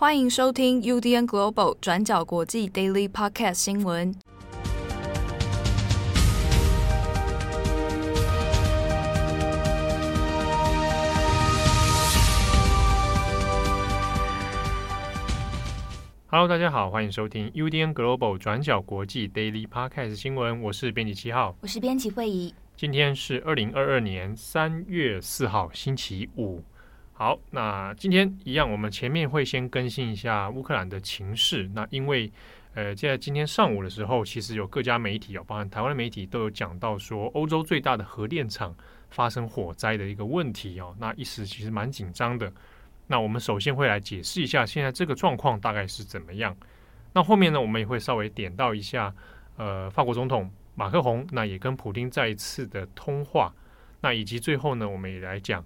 欢迎收听 UDN Global 转角国际 Daily Podcast 新闻。Hello，大家好，欢迎收听 UDN Global 转角国际 Daily Podcast 新闻。我是编辑七号，我是编辑慧仪。今天是二零二二年三月四号，星期五。好，那今天一样，我们前面会先更新一下乌克兰的情势。那因为，呃，在今天上午的时候，其实有各家媒体哦，包含台湾的媒体都有讲到说，欧洲最大的核电厂发生火灾的一个问题哦。那一时其实蛮紧张的。那我们首先会来解释一下现在这个状况大概是怎么样。那后面呢，我们也会稍微点到一下，呃，法国总统马克宏，那也跟普丁再一次的通话。那以及最后呢，我们也来讲。《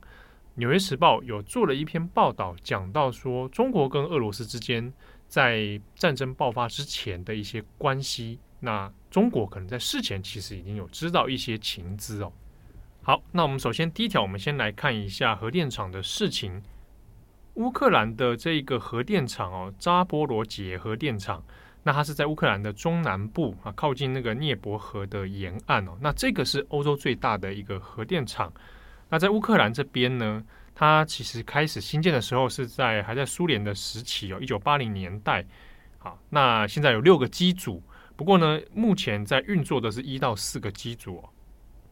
纽约时报》有做了一篇报道，讲到说中国跟俄罗斯之间在战争爆发之前的一些关系。那中国可能在事前其实已经有知道一些情资哦。好，那我们首先第一条，我们先来看一下核电厂的事情。乌克兰的这一个核电厂哦，扎波罗杰核电厂，那它是在乌克兰的中南部啊，靠近那个涅伯河的沿岸哦。那这个是欧洲最大的一个核电厂。那在乌克兰这边呢，它其实开始兴建的时候是在还在苏联的时期哦，一九八零年代。好，那现在有六个机组，不过呢，目前在运作的是一到四个机组哦。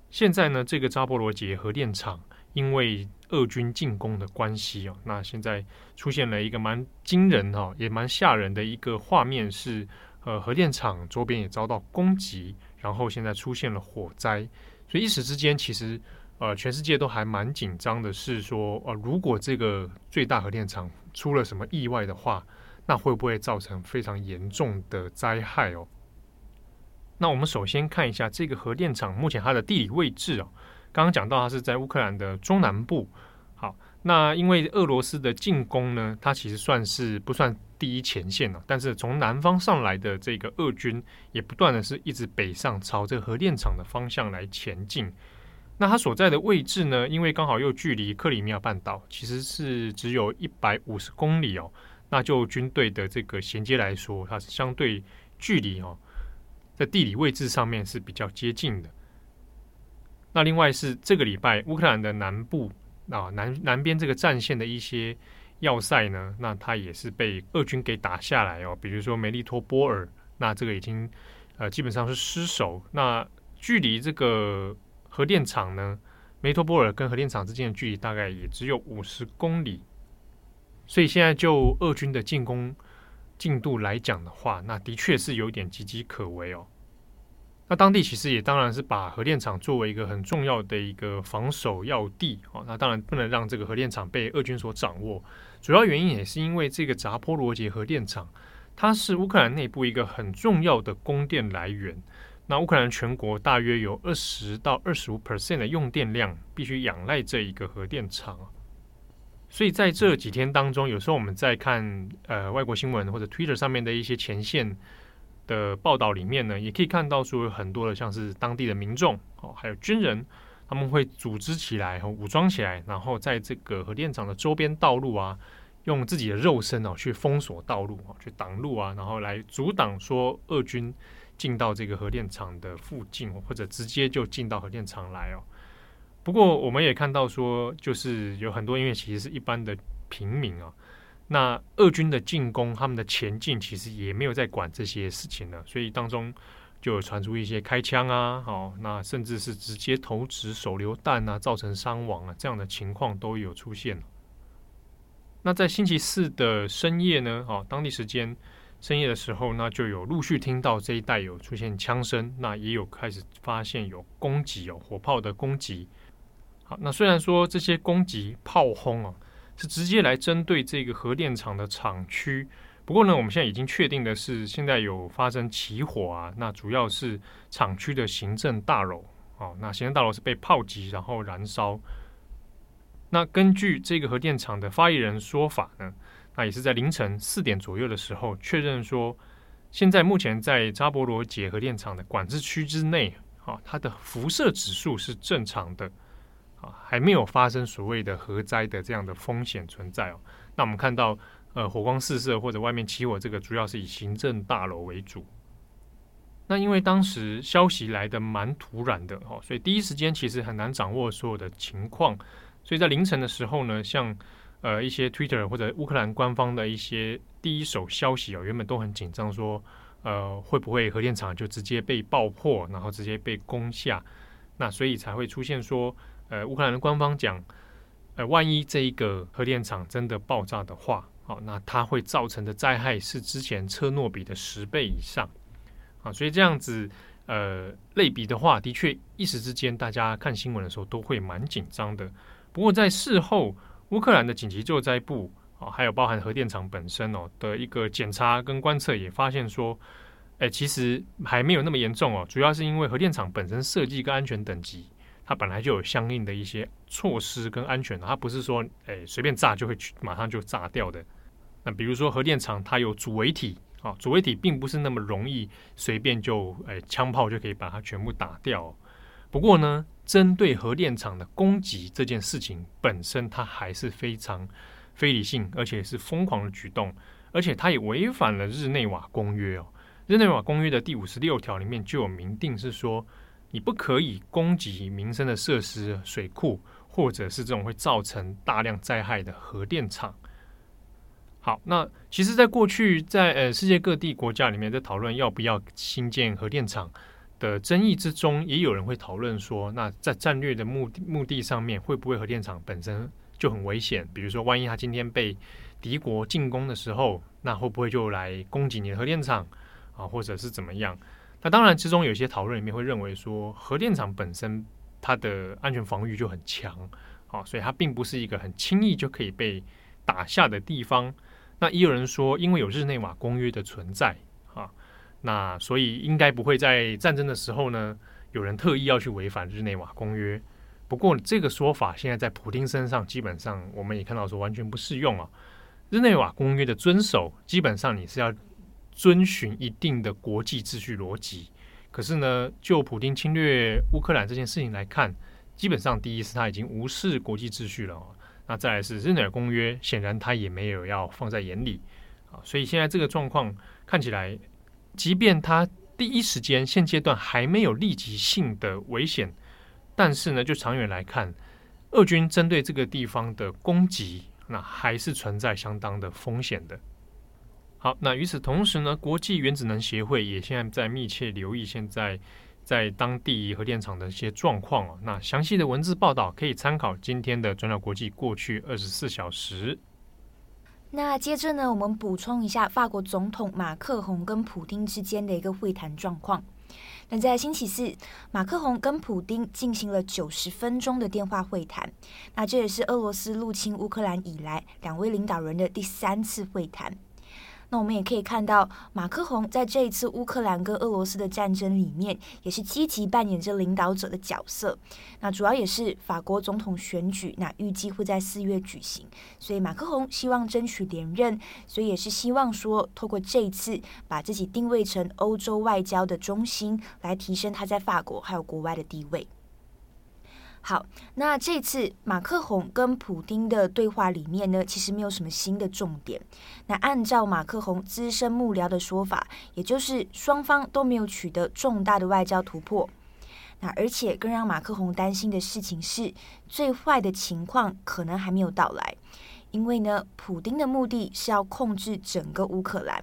现在呢，这个扎波罗杰核电厂因为俄军进攻的关系哦，那现在出现了一个蛮惊人哈，也蛮吓人的一个画面是，呃，核电厂周边也遭到攻击，然后现在出现了火灾，所以一时之间其实。呃，全世界都还蛮紧张的，是说，呃，如果这个最大核电厂出了什么意外的话，那会不会造成非常严重的灾害哦？那我们首先看一下这个核电厂目前它的地理位置哦。刚刚讲到它是在乌克兰的中南部。好，那因为俄罗斯的进攻呢，它其实算是不算第一前线了，但是从南方上来的这个俄军也不断的是一直北上，朝这个核电厂的方向来前进。那它所在的位置呢？因为刚好又距离克里米亚半岛，其实是只有一百五十公里哦。那就军队的这个衔接来说，它是相对距离哦，在地理位置上面是比较接近的。那另外是这个礼拜乌克兰的南部啊南南边这个战线的一些要塞呢，那它也是被俄军给打下来哦。比如说梅利托波尔，那这个已经呃基本上是失守。那距离这个。核电厂呢，梅托波尔跟核电厂之间的距离大概也只有五十公里，所以现在就俄军的进攻进度来讲的话，那的确是有点岌岌可危哦。那当地其实也当然是把核电厂作为一个很重要的一个防守要地哦。那当然不能让这个核电厂被俄军所掌握，主要原因也是因为这个扎波罗杰核电厂，它是乌克兰内部一个很重要的供电来源。那乌克兰全国大约有二十到二十五 percent 的用电量必须仰赖这一个核电厂，所以在这几天当中，有时候我们在看呃外国新闻或者 Twitter 上面的一些前线的报道里面呢，也可以看到说有很多的像是当地的民众哦，还有军人，他们会组织起来和武装起来，然后在这个核电厂的周边道路啊，用自己的肉身哦去封锁道路啊，去挡路啊，然后来阻挡说俄军。进到这个核电厂的附近，或者直接就进到核电厂来哦。不过我们也看到说，就是有很多因为其实是一般的平民啊，那俄军的进攻，他们的前进其实也没有在管这些事情了，所以当中就有传出一些开枪啊，哦，那甚至是直接投掷手榴弹啊，造成伤亡啊，这样的情况都有出现。那在星期四的深夜呢，哦，当地时间。深夜的时候，那就有陆续听到这一带有出现枪声，那也有开始发现有攻击，有火炮的攻击。好，那虽然说这些攻击炮轰啊，是直接来针对这个核电厂的厂区，不过呢，我们现在已经确定的是，现在有发生起火啊，那主要是厂区的行政大楼。哦，那行政大楼是被炮击然后燃烧。那根据这个核电厂的发言人说法呢，那也是在凌晨四点左右的时候确认说，现在目前在扎波罗杰核电厂的管制区之内，啊，它的辐射指数是正常的，啊，还没有发生所谓的核灾的这样的风险存在哦。那我们看到呃火光四射或者外面起火，这个主要是以行政大楼为主。那因为当时消息来得蛮突然的哦，所以第一时间其实很难掌握所有的情况。所以在凌晨的时候呢，像呃一些 Twitter 或者乌克兰官方的一些第一手消息哦，原本都很紧张，说呃会不会核电厂就直接被爆破，然后直接被攻下？那所以才会出现说，呃乌克兰的官方讲，呃万一这一个核电厂真的爆炸的话，好，那它会造成的灾害是之前车诺比的十倍以上啊，所以这样子呃类比的话，的确一时之间大家看新闻的时候都会蛮紧张的。不过，在事后，乌克兰的紧急救灾部啊，还有包含核电厂本身哦的一个检查跟观测，也发现说，哎，其实还没有那么严重哦。主要是因为核电厂本身设计跟安全等级，它本来就有相应的一些措施跟安全，它不是说哎随便炸就会去马上就炸掉的。那比如说核电厂它有主微体啊，主微体并不是那么容易随便就哎枪炮就可以把它全部打掉。不过呢，针对核电厂的攻击这件事情本身，它还是非常非理性，而且是疯狂的举动，而且它也违反了日内瓦公约哦。日内瓦公约的第五十六条里面就有明定是说，你不可以攻击民生的设施、水库，或者是这种会造成大量灾害的核电厂。好，那其实，在过去在呃世界各地国家里面在讨论要不要新建核电厂。的争议之中，也有人会讨论说，那在战略的目的目的上面，会不会核电厂本身就很危险？比如说，万一它今天被敌国进攻的时候，那会不会就来攻击你的核电厂啊，或者是怎么样？那当然，之中有些讨论里面会认为说，核电厂本身它的安全防御就很强，啊，所以它并不是一个很轻易就可以被打下的地方。那也有人说，因为有日内瓦公约的存在。啊那所以应该不会在战争的时候呢，有人特意要去违反日内瓦公约。不过这个说法现在在普丁身上，基本上我们也看到说完全不适用啊。日内瓦公约的遵守，基本上你是要遵循一定的国际秩序逻辑。可是呢，就普丁侵略乌克兰这件事情来看，基本上第一是他已经无视国际秩序了。那再来是日内瓦公约，显然他也没有要放在眼里啊。所以现在这个状况看起来。即便他第一时间现阶段还没有立即性的危险，但是呢，就长远来看，俄军针对这个地方的攻击，那还是存在相当的风险的。好，那与此同时呢，国际原子能协会也现在在密切留意现在在当地核电厂的一些状况哦。那详细的文字报道可以参考今天的转角国际过去二十四小时。那接着呢，我们补充一下法国总统马克宏跟普丁之间的一个会谈状况。那在星期四，马克宏跟普丁进行了九十分钟的电话会谈。那这也是俄罗斯入侵乌克兰以来两位领导人的第三次会谈。那我们也可以看到，马克宏在这一次乌克兰跟俄罗斯的战争里面，也是积极扮演着领导者的角色。那主要也是法国总统选举，那预计会在四月举行，所以马克宏希望争取连任，所以也是希望说，透过这一次把自己定位成欧洲外交的中心，来提升他在法国还有国外的地位。好，那这次马克宏跟普丁的对话里面呢，其实没有什么新的重点。那按照马克宏资深幕僚的说法，也就是双方都没有取得重大的外交突破。那而且更让马克宏担心的事情是，最坏的情况可能还没有到来，因为呢，普丁的目的是要控制整个乌克兰。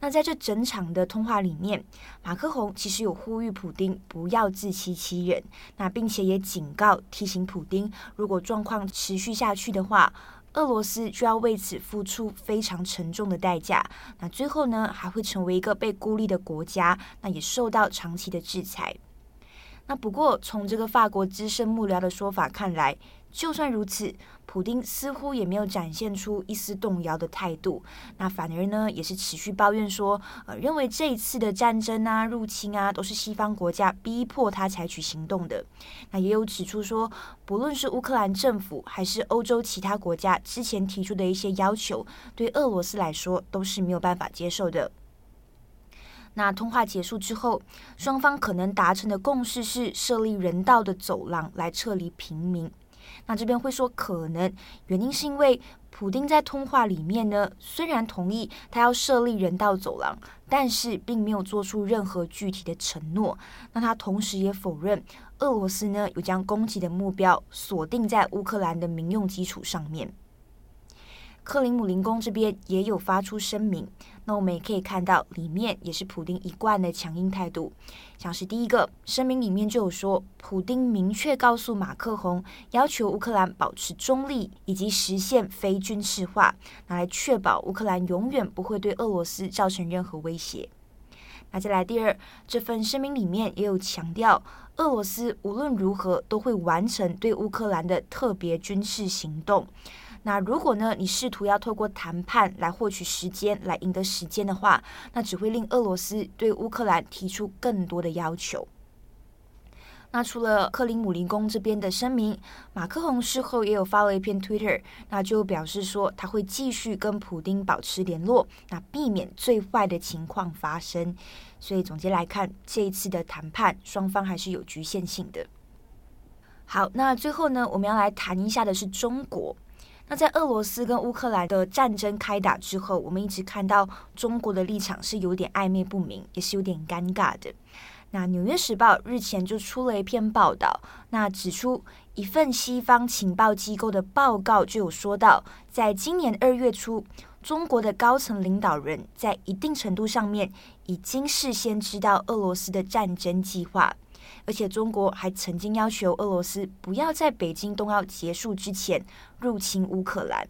那在这整场的通话里面，马克宏其实有呼吁普丁不要自欺欺人，那并且也警告提醒普丁，如果状况持续下去的话，俄罗斯就要为此付出非常沉重的代价。那最后呢，还会成为一个被孤立的国家，那也受到长期的制裁。那不过从这个法国资深幕僚的说法看来，就算如此，普丁似乎也没有展现出一丝动摇的态度。那反而呢，也是持续抱怨说，呃，认为这一次的战争啊、入侵啊，都是西方国家逼迫他采取行动的。那也有指出说，不论是乌克兰政府还是欧洲其他国家之前提出的一些要求，对俄罗斯来说都是没有办法接受的。那通话结束之后，双方可能达成的共识是设立人道的走廊来撤离平民。那这边会说可能，原因是因为普丁在通话里面呢，虽然同意他要设立人道走廊，但是并没有做出任何具体的承诺。那他同时也否认俄罗斯呢有将攻击的目标锁定在乌克兰的民用基础上面。克林姆林宫这边也有发出声明，那我们也可以看到，里面也是普丁一贯的强硬态度。像是第一个声明里面就有说，普丁明确告诉马克宏，要求乌克兰保持中立，以及实现非军事化，拿来确保乌克兰永远不会对俄罗斯造成任何威胁。那再来第二，这份声明里面也有强调，俄罗斯无论如何都会完成对乌克兰的特别军事行动。那如果呢，你试图要透过谈判来获取时间，来赢得时间的话，那只会令俄罗斯对乌克兰提出更多的要求。那除了克林姆林宫这边的声明，马克宏事后也有发了一篇 Twitter，那就表示说他会继续跟普丁保持联络，那避免最坏的情况发生。所以总结来看，这一次的谈判双方还是有局限性的。好，那最后呢，我们要来谈一下的是中国。那在俄罗斯跟乌克兰的战争开打之后，我们一直看到中国的立场是有点暧昧不明，也是有点尴尬的。那《纽约时报》日前就出了一篇报道，那指出一份西方情报机构的报告就有说到，在今年二月初，中国的高层领导人在一定程度上面已经事先知道俄罗斯的战争计划。而且中国还曾经要求俄罗斯不要在北京冬奥结束之前入侵乌克兰。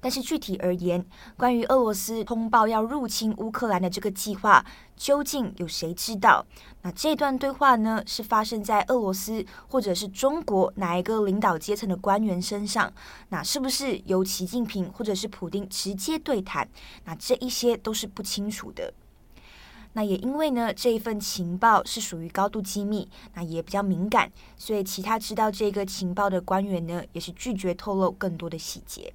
但是具体而言，关于俄罗斯通报要入侵乌克兰的这个计划，究竟有谁知道？那这段对话呢，是发生在俄罗斯或者是中国哪一个领导阶层的官员身上？那是不是由习近平或者是普丁直接对谈？那这一些都是不清楚的。那也因为呢，这一份情报是属于高度机密，那也比较敏感，所以其他知道这个情报的官员呢，也是拒绝透露更多的细节。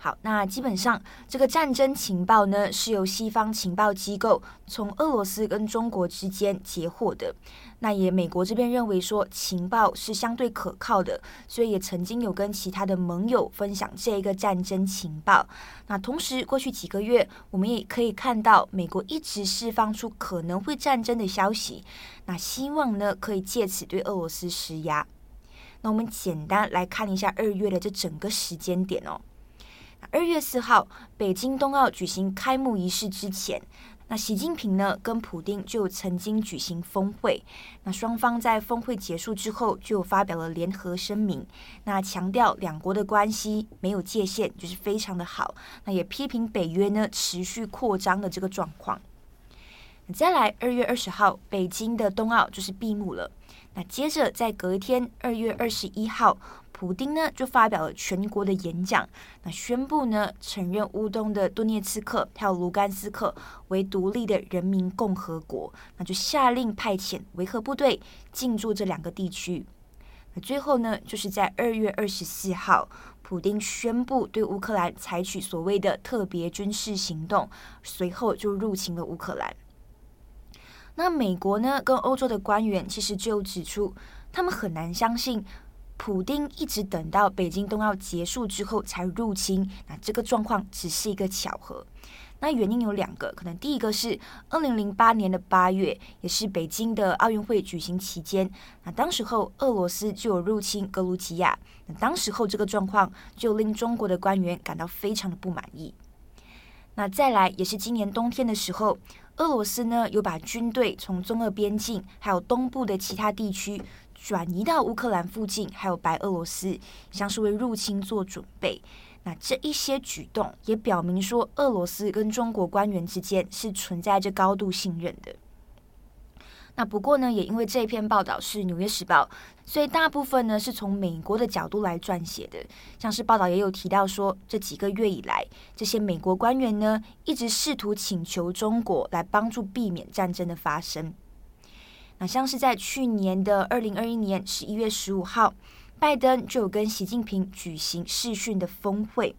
好，那基本上这个战争情报呢，是由西方情报机构从俄罗斯跟中国之间截获的。那也美国这边认为说情报是相对可靠的，所以也曾经有跟其他的盟友分享这一个战争情报。那同时过去几个月，我们也可以看到美国一直释放出可能会战争的消息，那希望呢可以借此对俄罗斯施压。那我们简单来看一下二月的这整个时间点哦。二月四号，北京冬奥举行开幕仪式之前，那习近平呢跟普丁就曾经举行峰会。那双方在峰会结束之后，就发表了联合声明，那强调两国的关系没有界限，就是非常的好。那也批评北约呢持续扩张的这个状况。再来，二月二十号，北京的冬奥就是闭幕了。那接着在隔一天，二月二十一号。普丁呢就发表了全国的演讲，那宣布呢承认乌东的顿涅茨克还有卢甘斯克为独立的人民共和国，那就下令派遣维和部队进驻这两个地区。那最后呢就是在二月二十四号，普丁宣布对乌克兰采取所谓的特别军事行动，随后就入侵了乌克兰。那美国呢跟欧洲的官员其实就指出，他们很难相信。普丁一直等到北京冬奥结束之后才入侵，那这个状况只是一个巧合。那原因有两个，可能第一个是二零零八年的八月，也是北京的奥运会举行期间，那当时候俄罗斯就有入侵格鲁吉亚，那当时候这个状况就令中国的官员感到非常的不满意。那再来也是今年冬天的时候，俄罗斯呢有把军队从中俄边境还有东部的其他地区。转移到乌克兰附近，还有白俄罗斯，像是为入侵做准备。那这一些举动也表明说，俄罗斯跟中国官员之间是存在着高度信任的。那不过呢，也因为这篇报道是《纽约时报》，所以大部分呢是从美国的角度来撰写的。像是报道也有提到说，这几个月以来，这些美国官员呢一直试图请求中国来帮助避免战争的发生。那像是在去年的二零二一年十一月十五号，拜登就有跟习近平举行视讯的峰会。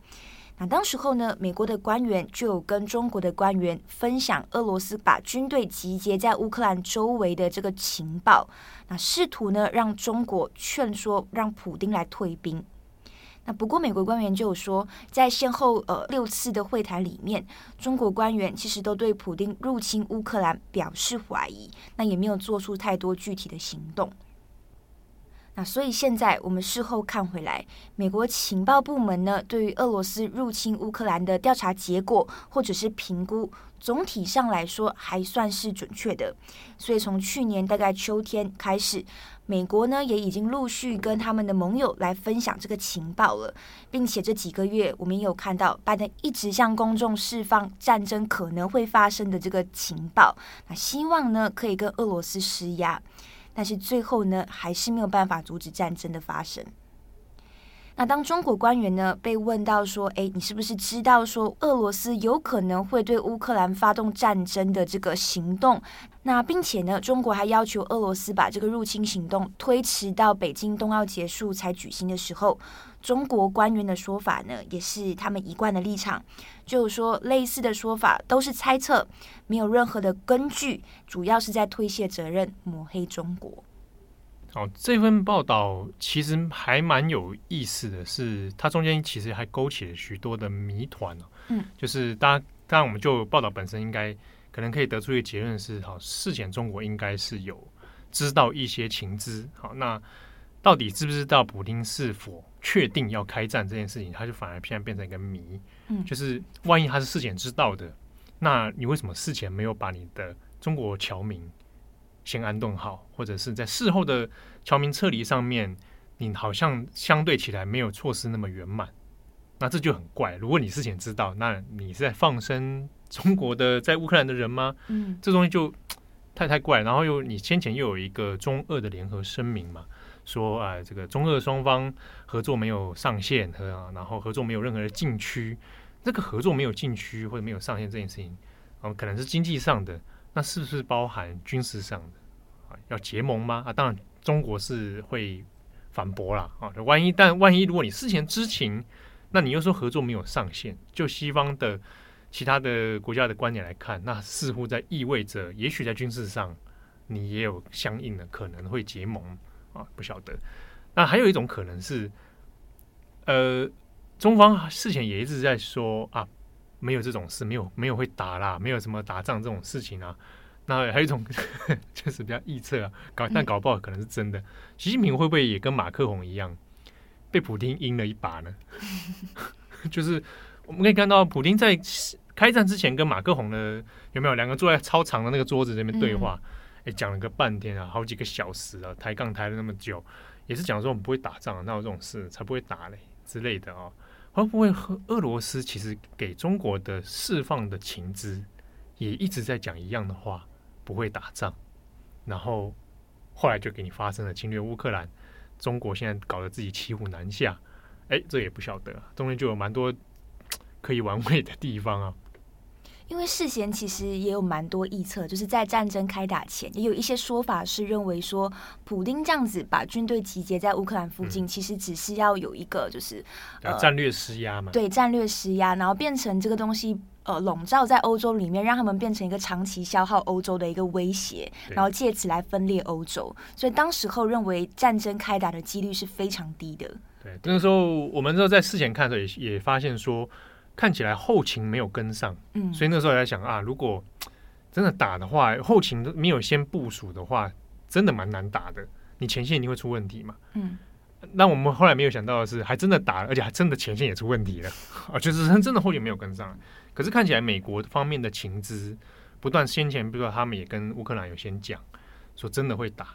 那当时候呢，美国的官员就有跟中国的官员分享俄罗斯把军队集结在乌克兰周围的这个情报，那试图呢让中国劝说让普丁来退兵。那不过美国官员就有说，在先后呃六次的会谈里面，中国官员其实都对普丁入侵乌克兰表示怀疑，那也没有做出太多具体的行动。那所以现在我们事后看回来，美国情报部门呢，对于俄罗斯入侵乌克兰的调查结果或者是评估，总体上来说还算是准确的。所以从去年大概秋天开始，美国呢也已经陆续跟他们的盟友来分享这个情报了，并且这几个月我们也有看到拜登一直向公众释放战争可能会发生的这个情报，那希望呢可以跟俄罗斯施压。但是最后呢，还是没有办法阻止战争的发生。那当中国官员呢被问到说：“诶，你是不是知道说俄罗斯有可能会对乌克兰发动战争的这个行动？那并且呢，中国还要求俄罗斯把这个入侵行动推迟到北京冬奥结束才举行的时候。”中国官员的说法呢，也是他们一贯的立场，就是说类似的说法都是猜测，没有任何的根据，主要是在推卸责任、抹黑中国。哦，这份报道其实还蛮有意思的是，它中间其实还勾起了许多的谜团哦。嗯，就是大家当然我们就报道本身应该可能可以得出一个结论是，好，事前中国应该是有知道一些情资。好，那。到底知不知道普丁是否确定要开战这件事情，它就反而现在变成一个谜。嗯，就是万一他是事前知道的，那你为什么事前没有把你的中国侨民先安顿好，或者是在事后的侨民撤离上面，你好像相对起来没有措施那么圆满？那这就很怪。如果你事前知道，那你是在放生中国的在乌克兰的人吗？嗯，这东西就太太怪。然后又你先前又有一个中俄的联合声明嘛。说啊，这个中俄双方合作没有上限和，然后合作没有任何的禁区。这个合作没有禁区或者没有上限这件事情，啊，可能是经济上的，那是不是包含军事上的？要结盟吗？啊，当然中国是会反驳啦。啊，万一但万一如果你事前知情，那你又说合作没有上限，就西方的其他的国家的观点来看，那似乎在意味着，也许在军事上你也有相应的可能会结盟。啊，不晓得。那还有一种可能是，呃，中方事前也一直在说啊，没有这种事，没有没有会打啦，没有什么打仗这种事情啊。那还有一种 确实比较臆测啊，搞但搞不好可能是真的。习近平会不会也跟马克宏一样，被普京阴了一把呢？就是我们可以看到，普丁在开战之前跟马克宏呢，有没有两个坐在超长的那个桌子那边对话？嗯哎，讲了个半天啊，好几个小时啊，抬杠抬了那么久，也是讲说我们不会打仗，哪有这种事，才不会打嘞之类的啊。会不会和俄罗斯其实给中国的释放的情资，也一直在讲一样的话，不会打仗，然后后来就给你发生了侵略乌克兰，中国现在搞得自己骑虎难下，哎，这也不晓得，中间就有蛮多可以玩味的地方啊。因为事先其实也有蛮多臆测，就是在战争开打前，也有一些说法是认为说，普丁这样子把军队集结在乌克兰附近，嗯、其实只是要有一个就是呃战略施压嘛，对战略施压，然后变成这个东西呃笼罩在欧洲里面，让他们变成一个长期消耗欧洲的一个威胁，然后借此来分裂欧洲。所以当时候认为战争开打的几率是非常低的。对，那个时候我们说在事前看的时候也也发现说。看起来后勤没有跟上，嗯，所以那时候在想啊，如果真的打的话，后勤都没有先部署的话，真的蛮难打的。你前线一定会出问题嘛，嗯。那我们后来没有想到的是，还真的打了，而且还真的前线也出问题了啊，就是真的后勤没有跟上。可是看起来美国方面的情资不断，先前比如说他们也跟乌克兰有先讲，说真的会打。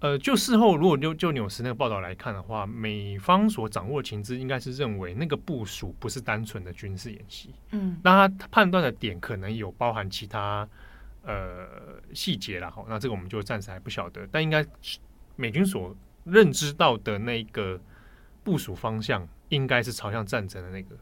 呃，就事后如果就就纽斯那个报道来看的话，美方所掌握的情资应该是认为那个部署不是单纯的军事演习，嗯，那他判断的点可能有包含其他呃细节啦，哈，那这个我们就暂时还不晓得，但应该美军所认知到的那个部署方向应该是朝向战争的那个，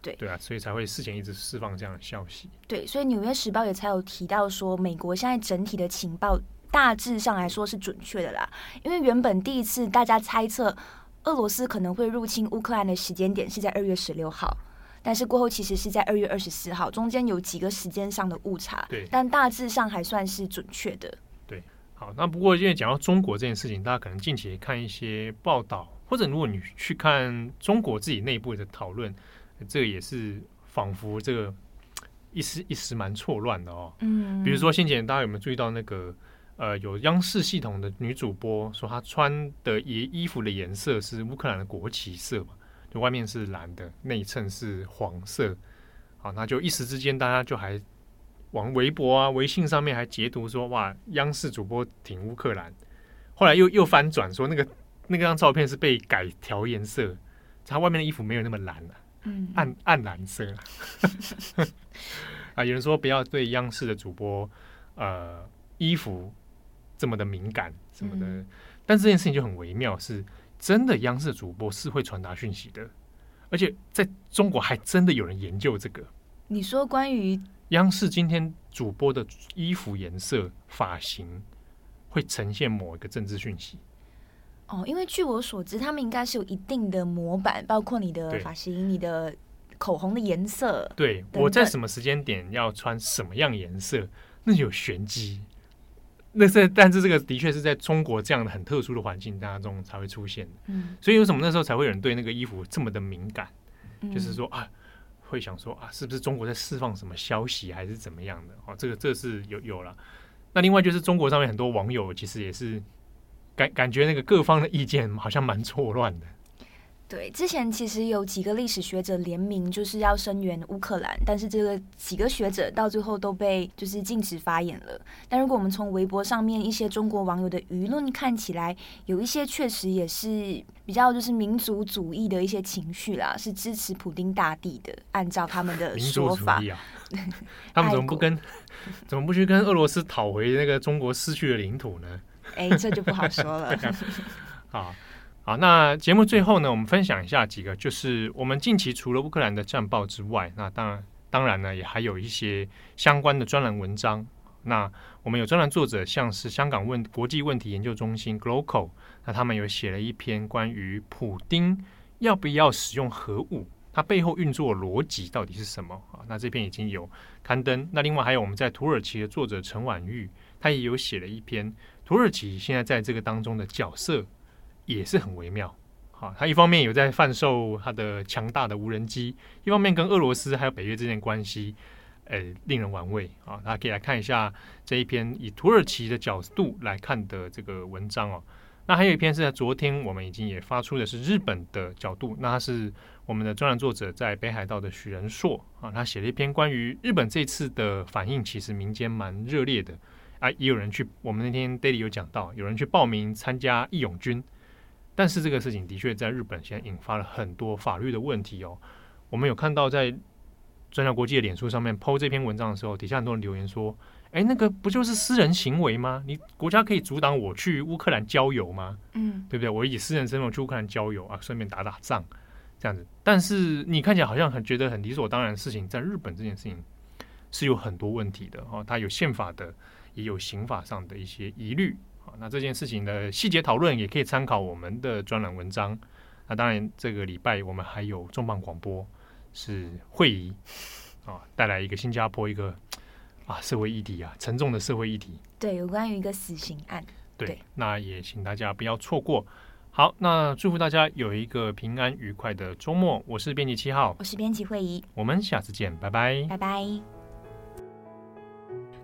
对对啊，所以才会事前一直释放这样的消息，对，所以《纽约时报》也才有提到说，美国现在整体的情报。大致上来说是准确的啦，因为原本第一次大家猜测俄罗斯可能会入侵乌克兰的时间点是在二月十六号，但是过后其实是在二月二十四号，中间有几个时间上的误差。对，但大致上还算是准确的。对，好，那不过因为讲到中国这件事情，大家可能近期也看一些报道，或者如果你去看中国自己内部的讨论，这个也是仿佛这个一时一时蛮错乱的哦。嗯，比如说先前大家有没有注意到那个呃，有央视系统的女主播说她穿的衣衣服的颜色是乌克兰的国旗色嘛？就外面是蓝的，内衬是黄色。好，那就一时之间大家就还往微博啊、微信上面还截图说哇，央视主播挺乌克兰。后来又又翻转说那个。那个张照片是被改调颜色，它外面的衣服没有那么蓝了，啊，嗯，暗暗蓝色。啊，有人说不要对央视的主播呃衣服这么的敏感什么的，嗯，但这件事情就很微妙，是真的央视主播是会传达讯息的，而且在中国还真的有人研究这个。你说关于央视今天主播的衣服颜色、发型会呈现某一个政治讯息？哦，因为据我所知，他们应该是有一定的模板，包括你的发型、你的口红的颜色。对。我在什么时间点要穿什么样颜色，那有玄机。那是，但是这个的确是在中国这样的很特殊的环境当中才会出现的。嗯，所以为什么那时候才会有人对那个衣服这么的敏感？嗯、就是说啊，会想说啊，是不是中国在释放什么消息，还是怎么样的？哦，这个这是有有了。那另外就是中国上面很多网友其实也是。感感觉那个各方的意见好像蛮错乱的。对，之前其实有几个历史学者联名，就是要声援乌克兰，但是这个几个学者到最后都被就是禁止发言了。但如果我们从微博上面一些中国网友的舆论看起来，有一些确实也是比较就是民族主义的一些情绪啦，是支持普丁大帝的。按照他们的说法，啊、他们怎么不跟怎么不去跟俄罗斯讨回那个中国失去的领土呢？哎，这就不好说了。好，好，那节目最后呢，我们分享一下几个，就是我们近期除了乌克兰的战报之外，那当然，当然呢，也还有一些相关的专栏文章。那我们有专栏作者，像是香港问国际问题研究中心 GLOCO，那他们有写了一篇关于普丁要不要使用核武，它背后运作逻辑到底是什么啊？那这篇已经有刊登。那另外还有我们在土耳其的作者陈婉玉，他也有写了一篇。土耳其现在在这个当中的角色也是很微妙，好，他一方面有在贩售他的强大的无人机，一方面跟俄罗斯还有北约之间关系，诶，令人玩味啊！大家可以来看一下这一篇以土耳其的角度来看的这个文章哦。那还有一篇是在昨天我们已经也发出的是日本的角度，那他是我们的专栏作者在北海道的许仁硕啊，他写了一篇关于日本这次的反应，其实民间蛮热烈的。啊，也有人去，我们那天 daily 有讲到，有人去报名参加义勇军，但是这个事情的确在日本现在引发了很多法律的问题哦。我们有看到在转角国际的脸书上面 po 这篇文章的时候，底下很多人留言说：“哎，那个不就是私人行为吗？你国家可以阻挡我去乌克兰郊游吗？嗯，对不对？我以私人身份去乌克兰郊游啊，顺便打打仗这样子。但是你看起来好像很觉得很理所当然的事情，在日本这件事情是有很多问题的哦，它有宪法的。”也有刑法上的一些疑虑啊，那这件事情的细节讨论也可以参考我们的专栏文章。那当然，这个礼拜我们还有重磅广播是会议啊，带来一个新加坡一个啊社会议题啊，沉重的社会议题。对，有关于一个死刑案。对，对，那也请大家不要错过。好，那祝福大家有一个平安愉快的周末。我是编辑七号，我是编辑会议，我们下次见，拜拜，拜拜。